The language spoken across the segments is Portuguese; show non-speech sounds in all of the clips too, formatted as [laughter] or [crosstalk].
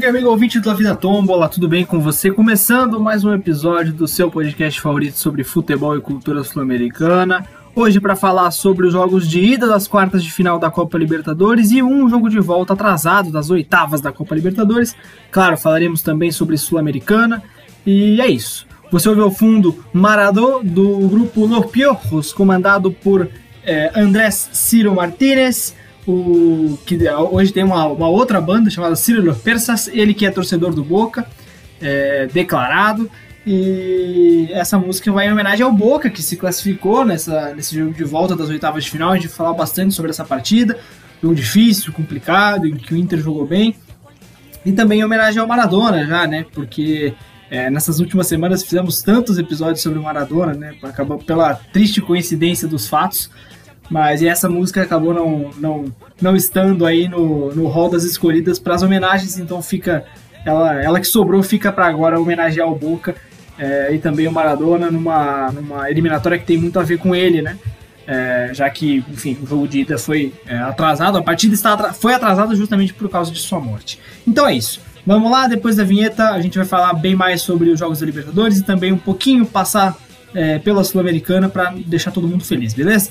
amiga amigo ouvinte da Vida Tombola, tudo bem com você? Começando mais um episódio do seu podcast favorito sobre futebol e cultura sul-americana. Hoje para falar sobre os jogos de ida das quartas de final da Copa Libertadores e um jogo de volta atrasado das oitavas da Copa Libertadores. Claro, falaremos também sobre Sul-Americana e é isso. Você ouviu ao fundo Maradô do grupo Los Piojos, comandado por é, Andrés Ciro Martínez, o, que hoje tem uma, uma outra banda chamada Ciro Los Persas, ele que é torcedor do Boca, é, declarado. E essa música vai em homenagem ao Boca, que se classificou nessa, nesse jogo de volta das oitavas de final. A gente falar bastante sobre essa partida. Jogo difícil, complicado, em que o Inter jogou bem. E também em homenagem ao Maradona, já, né? Porque é, nessas últimas semanas fizemos tantos episódios sobre o Maradona, né? Acabou pela triste coincidência dos fatos. Mas essa música acabou não, não, não estando aí no, no hall das escolhidas para as homenagens, então fica. Ela, ela que sobrou fica para agora homenagear o Boca é, e também o Maradona numa, numa eliminatória que tem muito a ver com ele, né? É, já que, enfim, o jogo de ida foi é, atrasado, a partida está foi atrasada justamente por causa de sua morte. Então é isso. Vamos lá, depois da vinheta a gente vai falar bem mais sobre os Jogos da Libertadores e também um pouquinho passar pela Sul-Americana para deixar todo mundo feliz, beleza?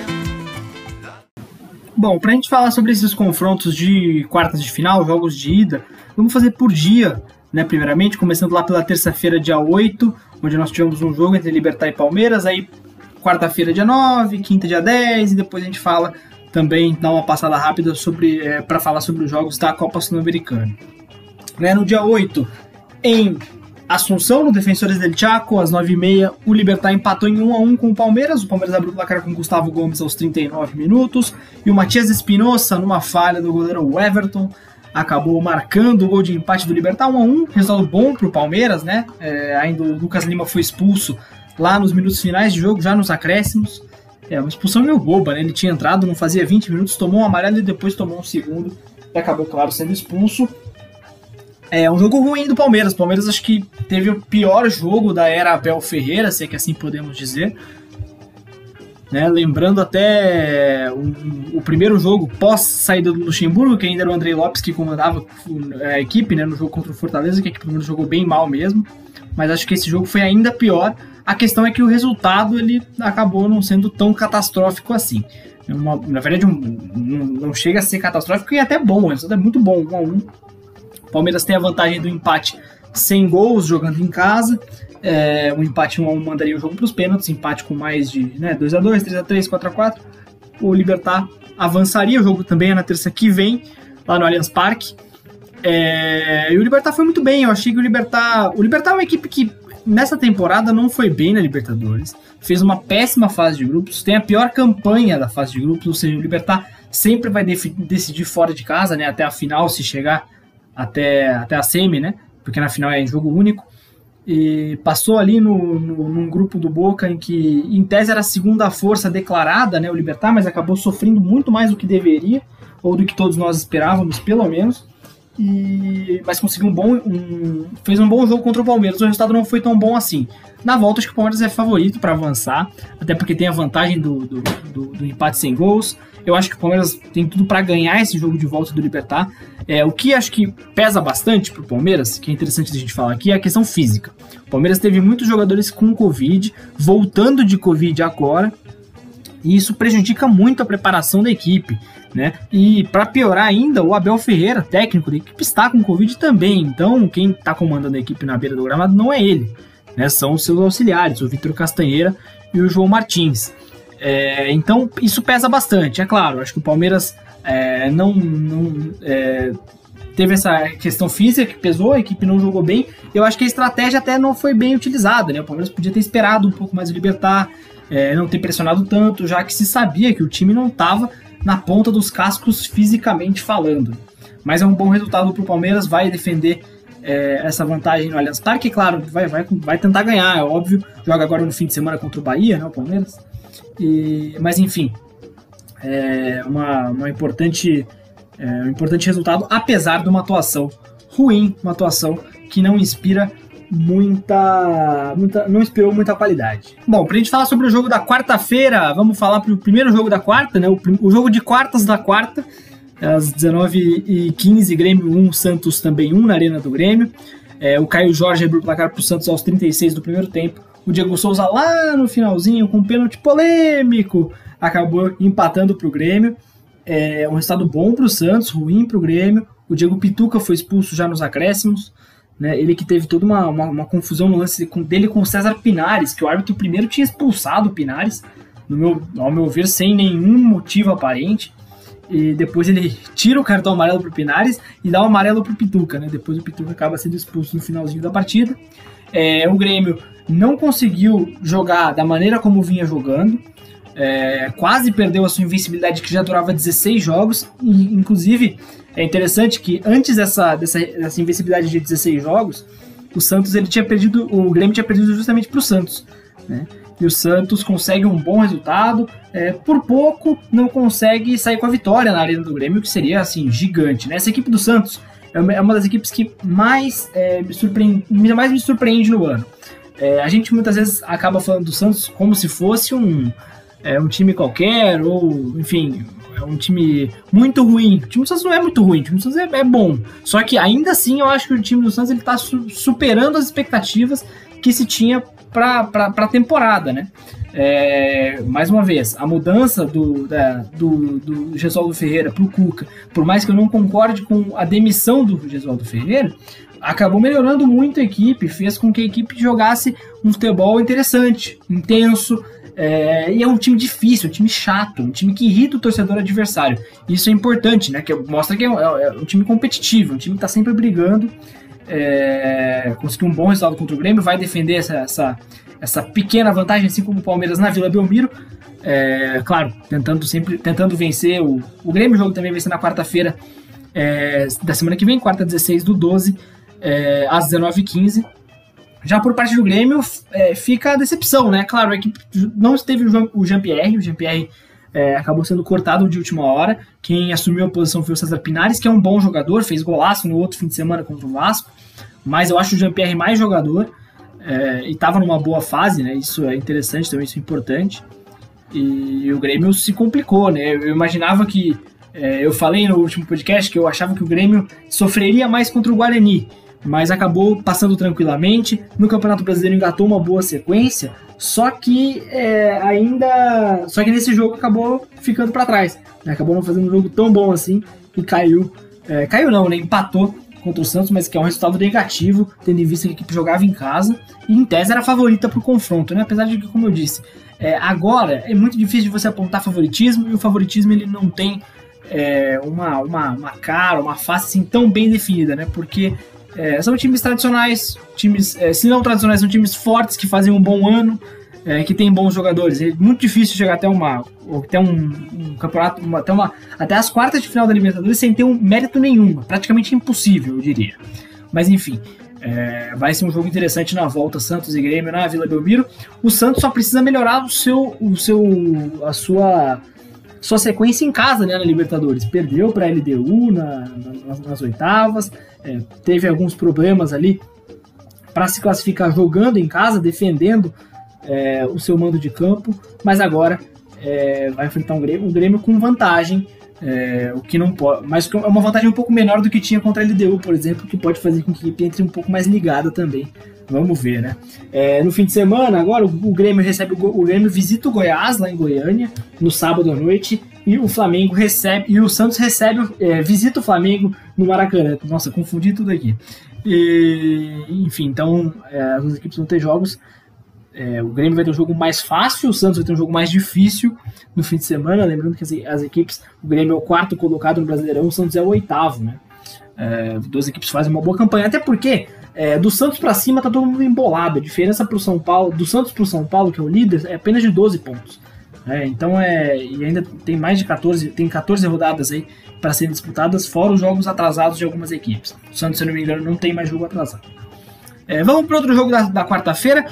Bom, pra gente falar sobre esses confrontos de quartas de final, jogos de ida, vamos fazer por dia, né? Primeiramente, começando lá pela terça-feira, dia 8, onde nós tivemos um jogo entre Libertar e Palmeiras, aí quarta-feira, dia 9, quinta, dia 10, e depois a gente fala também, dá uma passada rápida sobre é, para falar sobre os jogos da Copa Sul-Americana. Né, no dia 8, em Assunção, no Defensores del Chaco, às 9h30, o Libertar empatou em 1x1 com o Palmeiras. O Palmeiras abriu o placar com Gustavo Gomes aos 39 minutos. E o Matias Espinosa, numa falha do goleiro Everton, acabou marcando o gol de empate do Libertar 1x1. Resultado bom para o Palmeiras, né? É, ainda o Lucas Lima foi expulso lá nos minutos finais de jogo, já nos acréscimos. É uma expulsão meio boba, né? Ele tinha entrado, não fazia 20 minutos, tomou um amarelo e depois tomou um segundo. E acabou, claro, sendo expulso. É um jogo ruim do Palmeiras. O Palmeiras acho que teve o pior jogo da era Abel Ferreira, se é que assim podemos dizer. Né? Lembrando até o, o, primeiro jogo pós saída do Luxemburgo, que ainda era o Andrei Lopes que comandava a equipe né, no jogo contra o Fortaleza, que a equipe do jogou bem mal mesmo. Mas acho que esse jogo foi ainda pior. A questão é que o resultado ele acabou não sendo tão catastrófico assim. Uma, na verdade, um, um, não chega a ser catastrófico e é até bom, o resultado é muito bom, 1 a 1 O Palmeiras tem a vantagem do empate sem gols jogando em casa. É, um empate 1 a 1 mandaria o jogo para os pênaltis, empate com mais de né, 2 a 2 3 a 3 4 a 4 O Libertar avançaria, o jogo também é na terça que vem, lá no Allianz Parque. É, e o Libertar foi muito bem, eu achei que o Libertar. O Libertar é uma equipe que nessa temporada não foi bem na Libertadores, fez uma péssima fase de grupos, tem a pior campanha da fase de grupos, ou seja, o Libertar sempre vai decidir fora de casa, né, até a final, se chegar até, até a semi, né, porque na final é em jogo único, e passou ali no, no, num grupo do Boca em que, em tese, era a segunda força declarada, né, o Libertar, mas acabou sofrendo muito mais do que deveria, ou do que todos nós esperávamos, pelo menos, e, mas conseguiu um bom. Um, fez um bom jogo contra o Palmeiras. O resultado não foi tão bom assim. Na volta, acho que o Palmeiras é favorito para avançar, até porque tem a vantagem do, do, do, do, empate sem gols. Eu acho que o Palmeiras tem tudo para ganhar esse jogo de volta do Libertar. É, o que acho que pesa bastante pro Palmeiras, que é interessante a gente falar aqui, é a questão física. O Palmeiras teve muitos jogadores com Covid, voltando de Covid agora, e isso prejudica muito a preparação da equipe. Né? E para piorar ainda, o Abel Ferreira, técnico da equipe, está com Covid também. Então, quem está comandando a equipe na beira do gramado não é ele, né? São os seus auxiliares, o Vitor Castanheira e o João Martins. É, então, isso pesa bastante. É claro, acho que o Palmeiras é, não, não é, teve essa questão física que pesou, a equipe não jogou bem. Eu acho que a estratégia até não foi bem utilizada. Né? O Palmeiras podia ter esperado um pouco mais o Libertar, é, não ter pressionado tanto, já que se sabia que o time não estava na ponta dos cascos fisicamente falando. Mas é um bom resultado para o Palmeiras, vai defender é, essa vantagem no Allianz Parque, claro, vai, vai, vai tentar ganhar, é óbvio. Joga agora no fim de semana contra o Bahia, né, o Palmeiras. E, mas enfim, é uma, uma importante, é, um importante resultado, apesar de uma atuação ruim, uma atuação que não inspira muita, muita não inspirou muita qualidade. Bom, pra gente falar sobre o jogo da quarta-feira, vamos falar pro primeiro jogo da quarta, né? O, o jogo de quartas da quarta, às 19h15, Grêmio 1, Santos também 1 na Arena do Grêmio. É, o Caio Jorge abriu o placar pro Santos aos 36 do primeiro tempo. O Diego Souza lá no finalzinho, com um pênalti polêmico, acabou empatando pro Grêmio. É um resultado bom pro Santos, ruim pro Grêmio. O Diego Pituca foi expulso já nos acréscimos. Né, ele que teve toda uma, uma, uma, confusão no lance dele com o César Pinares, que o árbitro primeiro tinha expulsado o Pinares, no meu, ao meu ver, sem nenhum motivo aparente. E depois ele [laughs] tira o cartão amarelo pro Pinares e dá o amarelo pro Pituca, né? Depois o Pituca acaba sendo expulso no finalzinho da partida. É, o Grêmio não conseguiu jogar da maneira como vinha jogando. É, quase perdeu a sua invencibilidade que já durava 16 jogos. E, inclusive, é interessante que antes dessa, dessa, dessa invencibilidade de 16 jogos, o Santos ele tinha perdido, o Grêmio tinha perdido justamente para o Santos, né? E o Santos consegue um bom resultado, é, por pouco não consegue sair com a vitória na arena do Grêmio, que seria assim gigante, né? Essa equipe do Santos é uma, é das equipes que mais é, me surpreende, mais me surpreende no ano. É, a gente muitas vezes acaba falando do Santos como se fosse um, é, um time qualquer, ou enfim, é um time muito ruim. O time do Santos não é muito ruim, o time do Santos é, é bom. Só que ainda assim eu acho que o time do Santos ele tá su superando as expectativas que se tinha para a temporada, né? É, mais uma vez, a mudança do, da, do, do Gesualdo Ferreira para o Cuca, por mais que eu não concorde com a demissão do Gesualdo Ferreira, acabou melhorando muito a equipe, fez com que a equipe jogasse um futebol interessante, intenso, é, e é um time difícil, um time chato, um time que irrita o torcedor adversário. Isso é importante, né? Que mostra que é um, é um time competitivo, um time que está sempre brigando. É, conseguiu um bom resultado contra o Grêmio, vai defender essa, essa, essa pequena vantagem, assim como o Palmeiras na Vila Belmiro. É, claro, tentando sempre tentando vencer o, o Grêmio. O jogo também vai ser na quarta-feira é, da semana que vem, quarta 16 do 12, é, às 19h15. Já por parte do Grêmio, é, fica a decepção, né? Claro, é que não esteve o Jean-Pierre, o Jean-Pierre é, acabou sendo cortado de última hora. Quem assumiu a posição foi o César Pinares, que é um bom jogador, fez golaço no outro fim de semana contra o Vasco, mas eu acho o Jean-Pierre mais jogador é, e estava numa boa fase, né? Isso é interessante também, isso é importante. E o Grêmio se complicou, né? Eu imaginava que. É, eu falei no último podcast que eu achava que o Grêmio sofreria mais contra o Guarani mas acabou passando tranquilamente. No Campeonato Brasileiro engatou uma boa sequência, só que é, ainda. Só que nesse jogo acabou ficando para trás. Né? Acabou não fazendo um jogo tão bom assim e caiu. É, caiu não, né? Empatou contra o Santos, mas que é um resultado negativo, tendo em vista que a equipe jogava em casa e em tese era favorita para o confronto, né? Apesar de que, como eu disse, é, agora é muito difícil de você apontar favoritismo e o favoritismo ele não tem é, uma, uma, uma cara, uma face assim tão bem definida, né? Porque é, são times tradicionais, times, é, se não tradicionais, são times fortes que fazem um bom ano, é, que tem bons jogadores. É muito difícil chegar até uma, até um, um campeonato, uma, até, uma, até as quartas de final da Libertadores sem ter um mérito nenhum, praticamente impossível, eu diria. Mas enfim, é, vai ser um jogo interessante na volta Santos e Grêmio na Vila Belmiro. O Santos só precisa melhorar o seu, o seu, a sua sua sequência em casa né, na Libertadores. Perdeu para a LDU na, nas, nas oitavas, é, teve alguns problemas ali para se classificar jogando em casa, defendendo é, o seu mando de campo, mas agora é, vai enfrentar um Grêmio, um Grêmio com vantagem, é, o que não pode, mas é uma vantagem um pouco menor do que tinha contra a LDU, por exemplo, que pode fazer com que a equipe entre um pouco mais ligada também. Vamos ver, né? É, no fim de semana, agora o, Grêmio recebe o, o Grêmio visita o Goiás lá em Goiânia no sábado à noite e o Flamengo recebe e o Santos recebe é, visita o Flamengo no Maracanã. Nossa, confundi tudo aqui. E, enfim, então é, as duas equipes vão ter jogos. É, o Grêmio vai ter um jogo mais fácil, o Santos vai ter um jogo mais difícil no fim de semana. Lembrando que as, as equipes, o Grêmio é o quarto colocado no Brasileirão, o Santos é o oitavo, né? É, duas equipes fazem uma boa campanha, até porque é, do Santos para cima tá todo mundo embolado. A diferença pro São Paulo, do Santos pro São Paulo, que é o líder, é apenas de 12 pontos. É, então é. E ainda tem mais de 14, tem 14 rodadas aí para serem disputadas, fora os jogos atrasados de algumas equipes. O Santos, se não me engano, não tem mais jogo atrasado. É, vamos para outro jogo da, da quarta-feira.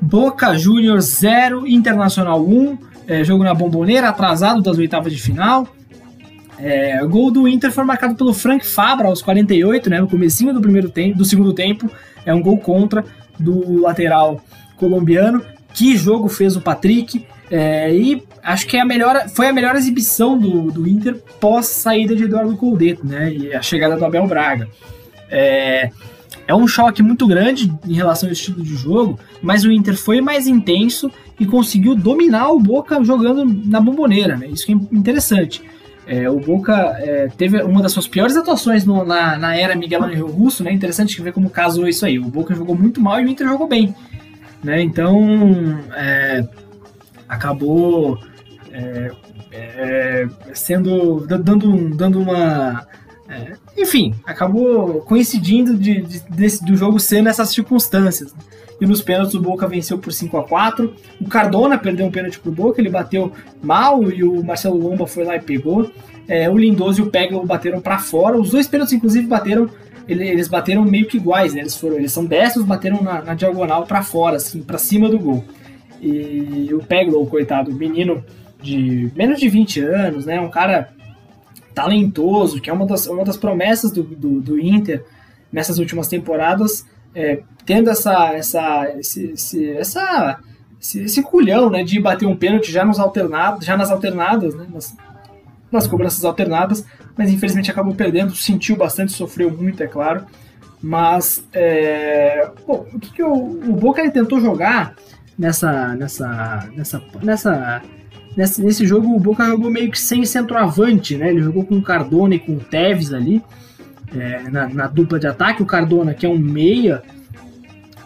Boca Juniors 0, Internacional 1. É, jogo na bomboneira, atrasado das oitavas de final. É, o gol do Inter foi marcado pelo Frank Fabra aos 48, né, no comecinho do primeiro tempo, do segundo tempo. É um gol contra do lateral colombiano. Que jogo fez o Patrick? É, e acho que é a melhor, foi a melhor exibição do, do Inter pós saída de Eduardo Coldeto, né? E a chegada do Abel Braga. É, é um choque muito grande em relação ao estilo de jogo, mas o Inter foi mais intenso e conseguiu dominar o Boca jogando na bomboneira, né? Isso que é interessante. É, o Boca é, teve uma das suas piores atuações no, na, na era Miguel Angel Russo, né? Interessante ver como casou isso aí. O Boca jogou muito mal e o Inter jogou bem, né? Então, é, acabou é, é, sendo dando, dando uma é, enfim, acabou coincidindo de, de, desse, do jogo ser nessas circunstâncias. E nos pênaltis o Boca venceu por 5 a 4 O Cardona perdeu um pênalti pro Boca, ele bateu mal e o Marcelo Lomba foi lá e pegou. É, o Lindoso e o Peglo bateram para fora. Os dois pênaltis, inclusive, bateram. Eles bateram meio que iguais, né? Eles, foram, eles são destros, bateram na, na diagonal para fora, assim, para cima do gol. E o Peglo, coitado, menino de menos de 20 anos, né? Um cara talentoso, que é uma das, uma das promessas do, do, do Inter nessas últimas temporadas, é, tendo essa, essa, esse, esse, essa, esse, esse culhão né, de bater um pênalti já, nos alternados, já nas alternadas, né, nas, nas cobranças alternadas, mas infelizmente acabou perdendo, sentiu bastante, sofreu muito, é claro. Mas é, bom, o que, que o, o Boca ele tentou jogar nessa, nessa, nessa, nessa Nesse, nesse jogo, o Boca jogou meio que sem centroavante, né? Ele jogou com o Cardona e com o Tevez ali, é, na, na, dupla de ataque. O Cardona, que é um meia,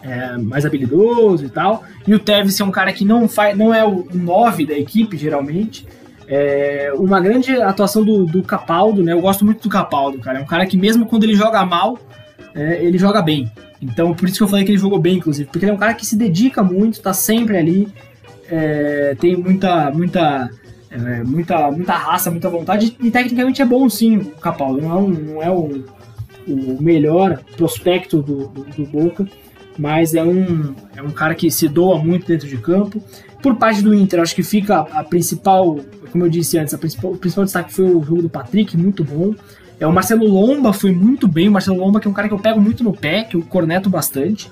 é, mais habilidoso e tal. E o Tevez é um cara que não, faz, não é o 9 da equipe, geralmente. É, uma grande atuação do, do Capaldo, né? Eu gosto muito do Capaldo, cara. É um cara que mesmo quando ele joga mal, é, ele joga bem. Então, por isso que eu falei que ele jogou bem, inclusive. Porque ele é um cara que se dedica muito, tá sempre ali é, tem muita, muita, é, muita, muita raça, muita vontade e tecnicamente é bom sim o Capaldo. Não é, um, não é o, melhor prospecto do, do, do, Boca, mas é um, é um cara que se doa muito dentro de campo. Por parte do Inter, acho que fica a principal, como eu disse antes, a principal, o principal destaque foi o jogo do Patrick, muito bom. É, o Marcelo Lomba foi muito bem, o Marcelo Lomba que é um cara que eu pego muito no pé, que eu corneto bastante.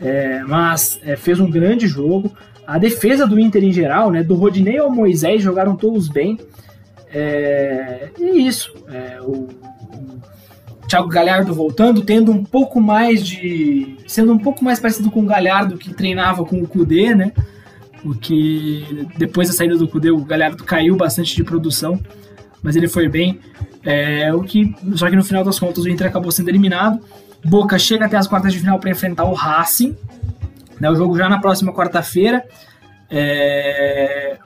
É, mas é, fez um grande jogo. A defesa do Inter em geral, né, do Rodinei ao Moisés, jogaram todos bem. É, e isso. É, o, o Thiago Galhardo voltando, tendo um pouco mais de. sendo um pouco mais parecido com o Galhardo que treinava com o Kudê, né? O que depois da saída do Kudê, o Galhardo caiu bastante de produção, mas ele foi bem. É, o que, só que no final das contas o Inter acabou sendo eliminado. Boca chega até as quartas de final para enfrentar o Racing. Né, o jogo já na próxima quarta-feira. É,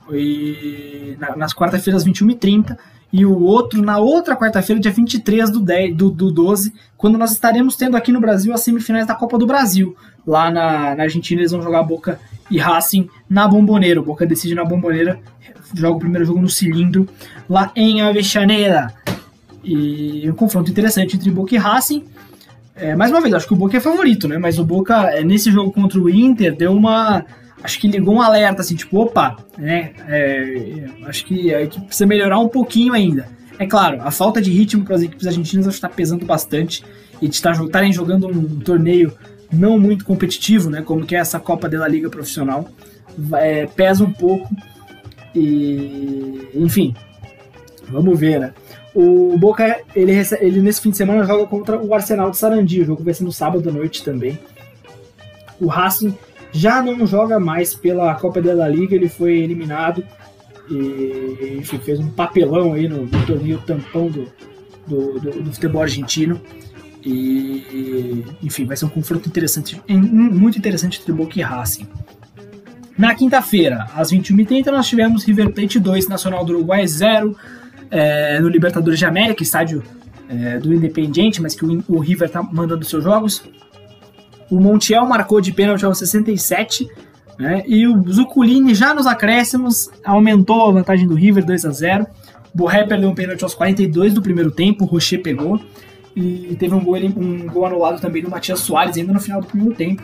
na, nas quarta-feiras, 21h30. E o outro na outra quarta-feira, dia 23 do, 10, do, do 12, quando nós estaremos tendo aqui no Brasil as semifinais da Copa do Brasil. Lá na, na Argentina eles vão jogar Boca e Racing na Bomboneira. Boca decide na Bomboneira, joga o primeiro jogo no cilindro, lá em Avechaneira. E um confronto interessante entre Boca e Racing. É, mais uma vez, acho que o Boca é favorito, né? Mas o Boca, é, nesse jogo contra o Inter, deu uma. Acho que ligou um alerta, assim, tipo, opa, né? É, acho que a equipe precisa melhorar um pouquinho ainda. É claro, a falta de ritmo para as equipes argentinas acho que está pesando bastante. E de estarem jogando um torneio não muito competitivo, né? Como que é essa Copa da Liga Profissional. É, pesa um pouco. E. Enfim. Vamos ver, né? O Boca, ele, ele nesse fim de semana joga contra o Arsenal de Sarandi. O jogo vai ser no sábado à noite também. O Racing já não joga mais pela Copa da Liga, ele foi eliminado. E, enfim, fez um papelão aí no, no torneio tampão do, do, do, do, futebol argentino. E, enfim, vai ser um confronto interessante, muito interessante entre Boca e Racing. Na quinta-feira, às 21h30, nós tivemos River Plate 2, Nacional do Uruguai 0, é, no Libertadores de América, estádio é, do Independiente, mas que o, o River tá mandando seus jogos. O Montiel marcou de pênalti aos 67 Né? E o Zuculini já nos acréscimos aumentou a vantagem do River 2 a 0 Borré perdeu um pênalti aos 42 do primeiro tempo, o Rocher pegou. E teve um gol, um gol anulado também do Matias Soares ainda no final do primeiro tempo.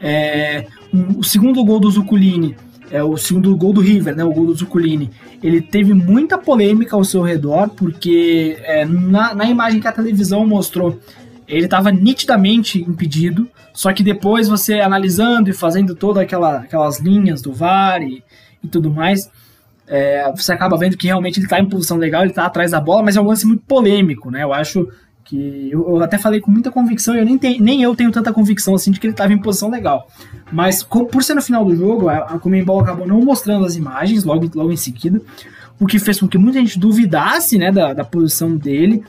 É, um, o segundo gol do Zuculini, é o segundo gol do River, né, o gol do Zuculini, ele teve muita polêmica ao seu redor, porque é, na, na imagem que a televisão mostrou, ele estava nitidamente impedido, só que depois você analisando e fazendo todas aquela, aquelas linhas do VAR e, e tudo mais, é, você acaba vendo que realmente ele está em posição legal, ele está atrás da bola, mas é um lance muito polêmico, né? Eu acho que eu, eu até falei com muita convicção, eu nem, tenho, nem eu tenho tanta convicção assim de que ele estava em posição legal. Mas com, por ser no final do jogo, a, a Comembol acabou não mostrando as imagens logo, logo em seguida, o que fez com que muita gente duvidasse né, da, da posição dele.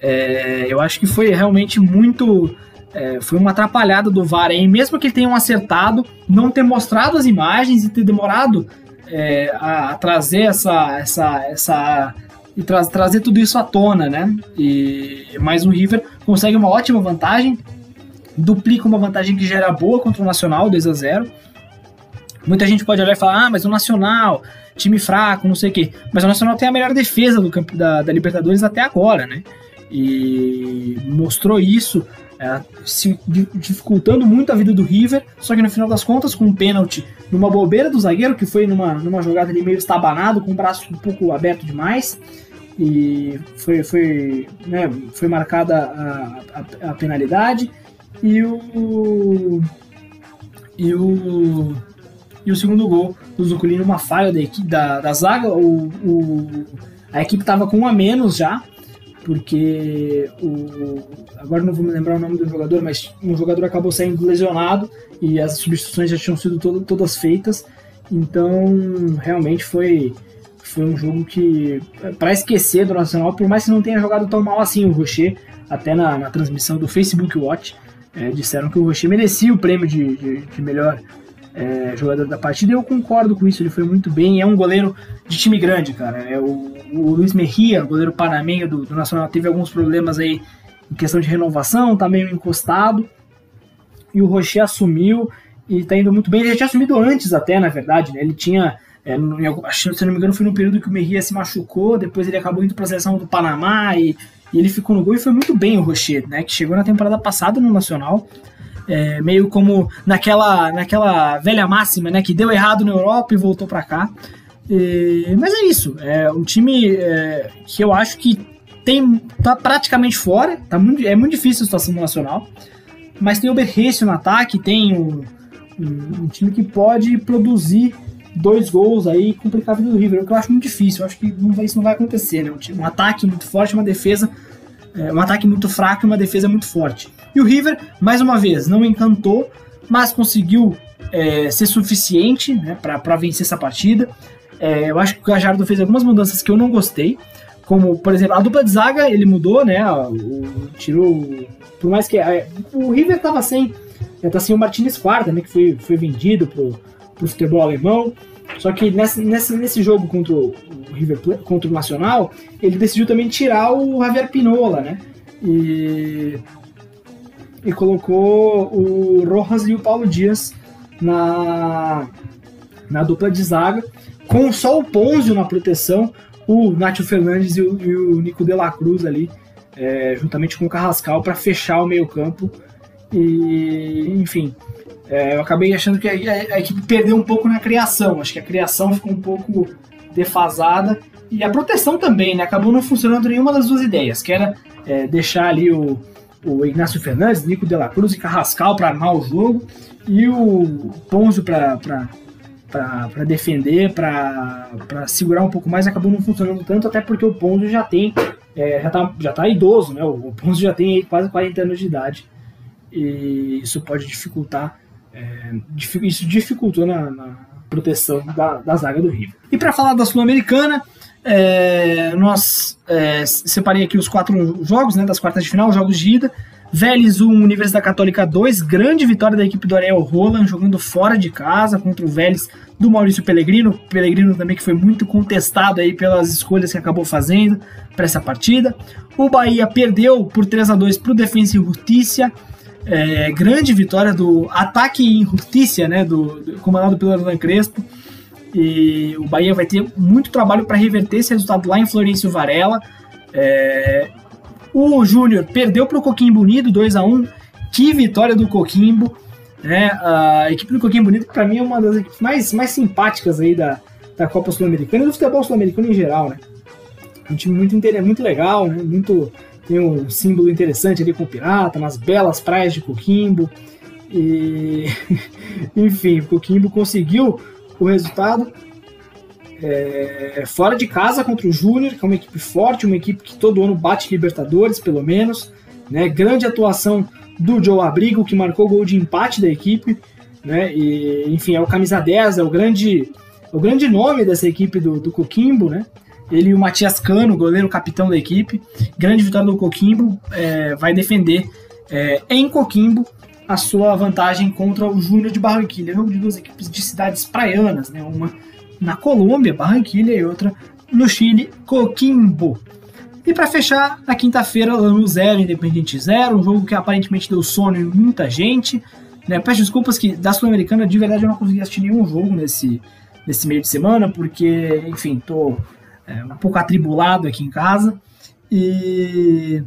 É, eu acho que foi realmente muito. É, foi uma atrapalhada do VAR aí, mesmo que tenham acertado, não ter mostrado as imagens e ter demorado é, a, a, trazer essa, essa, essa e tra trazer tudo isso à tona, né? E mais o River consegue uma ótima vantagem, duplica uma vantagem que já era boa contra o Nacional, 2 a 0. Muita gente pode olhar e falar: "Ah, mas o Nacional, time fraco, não sei o quê". Mas o Nacional tem a melhor defesa do campo da, da Libertadores até agora, né? E mostrou isso é, se dificultando muito a vida do River, só que no final das contas, com um pênalti numa bobeira do zagueiro, que foi numa, numa jogada ali meio estabanado, com o braço um pouco aberto demais, e foi, foi, né, foi marcada a, a, a, penalidade, e o, e o, e o segundo gol do Zuculino, uma falha da, da, da zaga, o, o, a equipe estava com um a menos já, porque o agora não vou me lembrar o nome do jogador, mas um jogador acabou saindo lesionado e as substituições já tinham sido todo, todas feitas. Então, realmente foi foi um jogo que para esquecer do Nacional, por mais que não tenha jogado tão mal assim o Rocher, até na, na transmissão do Facebook Watch, é, disseram que o Rocher merecia o prêmio de, de, de melhor é, jogador da partida. Eu concordo com isso, ele foi muito bem. É um goleiro de time grande, cara. É o, o Luiz Merria, goleiro panamenho do, do, Nacional, teve alguns problemas aí em questão de renovação, tá meio encostado. E o Rocher assumiu e tá indo muito bem. Ele já tinha assumido antes, até, na verdade, né? Ele tinha. É, se não me engano, foi no período que o Merria se machucou, depois ele acabou indo para a seleção do Panamá e, e, ele ficou no gol e foi muito bem o Rocher, né? Que chegou na temporada passada no Nacional, é, meio como naquela, naquela velha máxima, né? Que deu errado na Europa e voltou para cá. Mas é isso. É um time é, que eu acho que tem tá praticamente fora. Tá muito, é muito difícil a situação do Nacional. Mas tem o Berrecio no ataque, tem um, um, time que pode produzir dois gols aí e complicar a vida do River. O que eu acho muito difícil. Eu acho que não isso não vai acontecer, né? Um, time, um ataque muito forte, uma defesa. É, um ataque muito fraco e uma defesa muito forte. E o River, mais uma vez, não encantou, mas conseguiu é, ser suficiente né, para vencer essa partida. É, eu acho que o Gajardo fez algumas mudanças que eu não gostei. Como, por exemplo, a dupla de zaga ele mudou, né? O, tirou. Por mais que. O River tava sem. Tá sem o Martinez Quarta, né? Que foi, foi vendido pro, pro futebol alemão. Só que nesse, nesse, nesse jogo contra o River contra o Nacional, ele decidiu também tirar o Javier Pinola, né? E e colocou o Rojas e o Paulo Dias na, na dupla de zaga, com só o Ponzio na proteção, o Nátio Fernandes e o, e o Nico de la Cruz ali, é, juntamente com o Carrascal, para fechar o meio-campo. E, enfim, é, eu acabei achando que a, a, a, equipe perdeu um pouco na criação. Acho que a criação ficou um pouco defasada. E a proteção também, né? Acabou não funcionando nenhuma das duas ideias, que era é, deixar ali o, o Ignacio Fernandes, Nico de la Cruz e Carrascal para armar o jogo e o Ponzo para defender, para segurar um pouco mais, acabou não funcionando tanto, até porque o Ponzo já tem, é, já, tá, já tá idoso, né? O Ponzo já tem quase 40 anos de idade e isso pode dificultar, é, isso dificultou na, na proteção da, da zaga do River. E para falar da Sul-Americana, é, nós é, separei aqui os quatro jogos né, das quartas de final, jogos de ida. Vélez 1, Universidade Católica 2, grande vitória da equipe do Ariel Roland, jogando fora de casa contra o Vélez do Maurício Pellegrino. Pellegrino também que foi muito contestado aí pelas escolhas que acabou fazendo para essa partida. O Bahia perdeu por 3 a 2 para o Defensa e Justiça. É, grande vitória do ataque em justiça, né, do, do, comandado pelo Hernan Crespo. E o Bahia vai ter muito trabalho para reverter esse resultado lá em Florencio Varela. É, o Júnior perdeu para o Coquimbo Unido 2 a 1 Que vitória do Coquimbo. Né? A equipe do Coquimbo Unido, para mim, é uma das equipes mais, mais simpáticas aí da, da Copa Sul-Americana e do futebol sul-americano em geral. Né? Um time muito, muito legal, né? muito, tem um símbolo interessante ali com o Pirata, nas belas praias de Coquimbo. E, [laughs] enfim, o Coquimbo conseguiu o resultado é, fora de casa contra o Júnior, que é uma equipe forte, uma equipe que todo ano bate Libertadores, pelo menos. Né? Grande atuação do Joe Abrigo, que marcou gol de empate da equipe. Né? E, enfim, é o camisa 10, é o grande, o grande nome dessa equipe do, do Coquimbo, né? Ele e o Matias Cano, goleiro capitão da equipe. Grande vitória do Coquimbo, é, vai defender é, em Coquimbo a sua vantagem contra o Júnior de Barranquilha. Jogo de duas equipes de cidades praianas, né? Uma na Colômbia, Barranquilha, e outra no Chile, Coquimbo. E para fechar, na quinta-feira, Lanús 0, Independente 0, um jogo que aparentemente deu sono em muita gente. Né? Peço desculpas que da Sul-Americana, de verdade, eu não consegui assistir nenhum jogo nesse, nesse meio de semana, porque, enfim, tô é, um pouco atribulado aqui em casa. E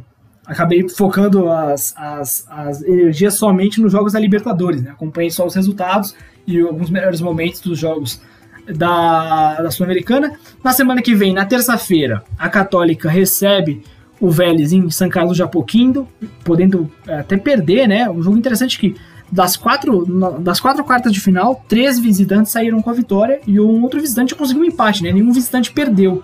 acabei focando as, as, as energias somente nos jogos da Libertadores. Né? Acompanhei só os resultados e alguns melhores momentos dos jogos da, da Sul-Americana. Na semana que vem, na terça-feira, a Católica recebe o Vélez em São Carlos de Apoquindo, podendo é, até perder, né? Um jogo interessante que das quatro, das quatro quartas de final, três visitantes saíram com a vitória e um outro visitante conseguiu um empate, né? Nenhum visitante perdeu.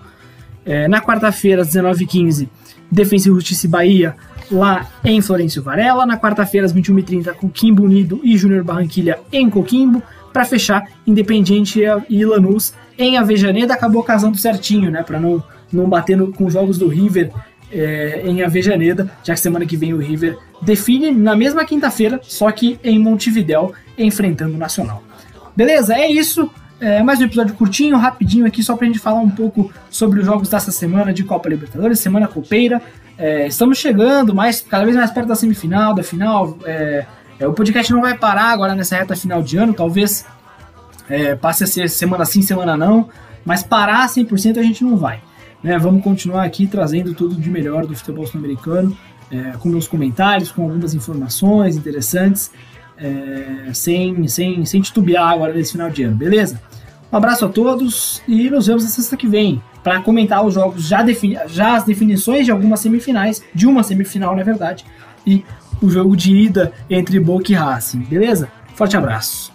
É, na quarta-feira, às 19h15, Defensa e Justiça e Bahia, lá em Florencio Varela. Na quarta-feira, às 21h30, Coquimbo Unido e Júnior Barranquilha em Coquimbo para fechar Independiente e Lanús em Avejaneda. Acabou casando certinho, né? Para não, não bater no, com os jogos do River é, em Avejaneda, já que semana que vem o River define na mesma quinta-feira, só que em Montevidéu, enfrentando o Nacional. Beleza? É isso. É, mais um episódio curtinho, rapidinho aqui, só pra gente falar um pouco sobre os jogos dessa semana de Copa Libertadores, semana copeira. É, estamos chegando mais, cada vez mais perto da semifinal, da final. É, é, o podcast não vai parar agora nessa reta final de ano, talvez é, passe a ser semana sim, semana não, mas parar 100% a gente não vai. Né? Vamos continuar aqui trazendo tudo de melhor do futebol sul-americano, é, com meus comentários, com algumas informações interessantes, é, sem, sem, sem titubear agora nesse final de ano, beleza? Um abraço a todos e nos vemos na sexta que vem para comentar os jogos, já, já as definições de algumas semifinais, de uma semifinal na verdade, e o jogo de ida entre Boca e Racing, beleza? Forte abraço.